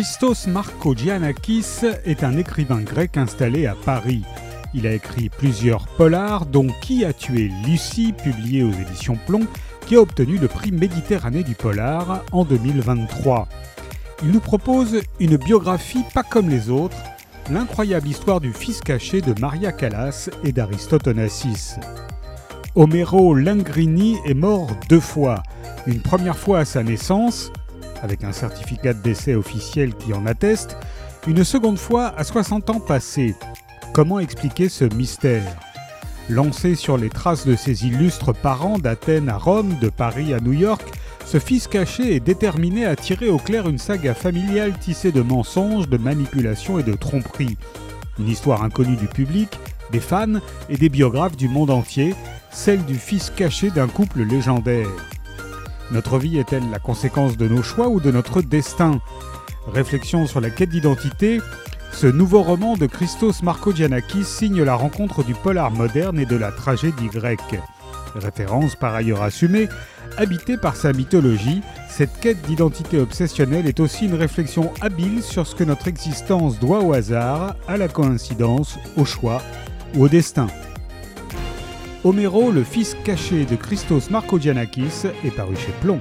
Christos Markogiannakis est un écrivain grec installé à Paris. Il a écrit plusieurs polars, dont Qui a tué Lucie, publié aux éditions Plomb, qui a obtenu le prix Méditerranée du polar en 2023. Il nous propose une biographie pas comme les autres, l'incroyable histoire du fils caché de Maria Callas et d'Aristote Onassis. Homero Langrini est mort deux fois, une première fois à sa naissance, avec un certificat de décès officiel qui en atteste, une seconde fois à 60 ans passés. Comment expliquer ce mystère? Lancé sur les traces de ses illustres parents d'Athènes à Rome, de Paris à New York, ce fils caché est déterminé à tirer au clair une saga familiale tissée de mensonges, de manipulations et de tromperies. Une histoire inconnue du public, des fans et des biographes du monde entier, celle du fils caché d'un couple légendaire. Notre vie est-elle la conséquence de nos choix ou de notre destin? Réflexion sur la quête d'identité, ce nouveau roman de Christos Markogiannakis signe la rencontre du polar moderne et de la tragédie grecque. Référence par ailleurs assumée, habitée par sa mythologie, cette quête d'identité obsessionnelle est aussi une réflexion habile sur ce que notre existence doit au hasard, à la coïncidence, au choix ou au destin. Homero, le fils caché de Christos Markogiannakis, est paru chez Plomb.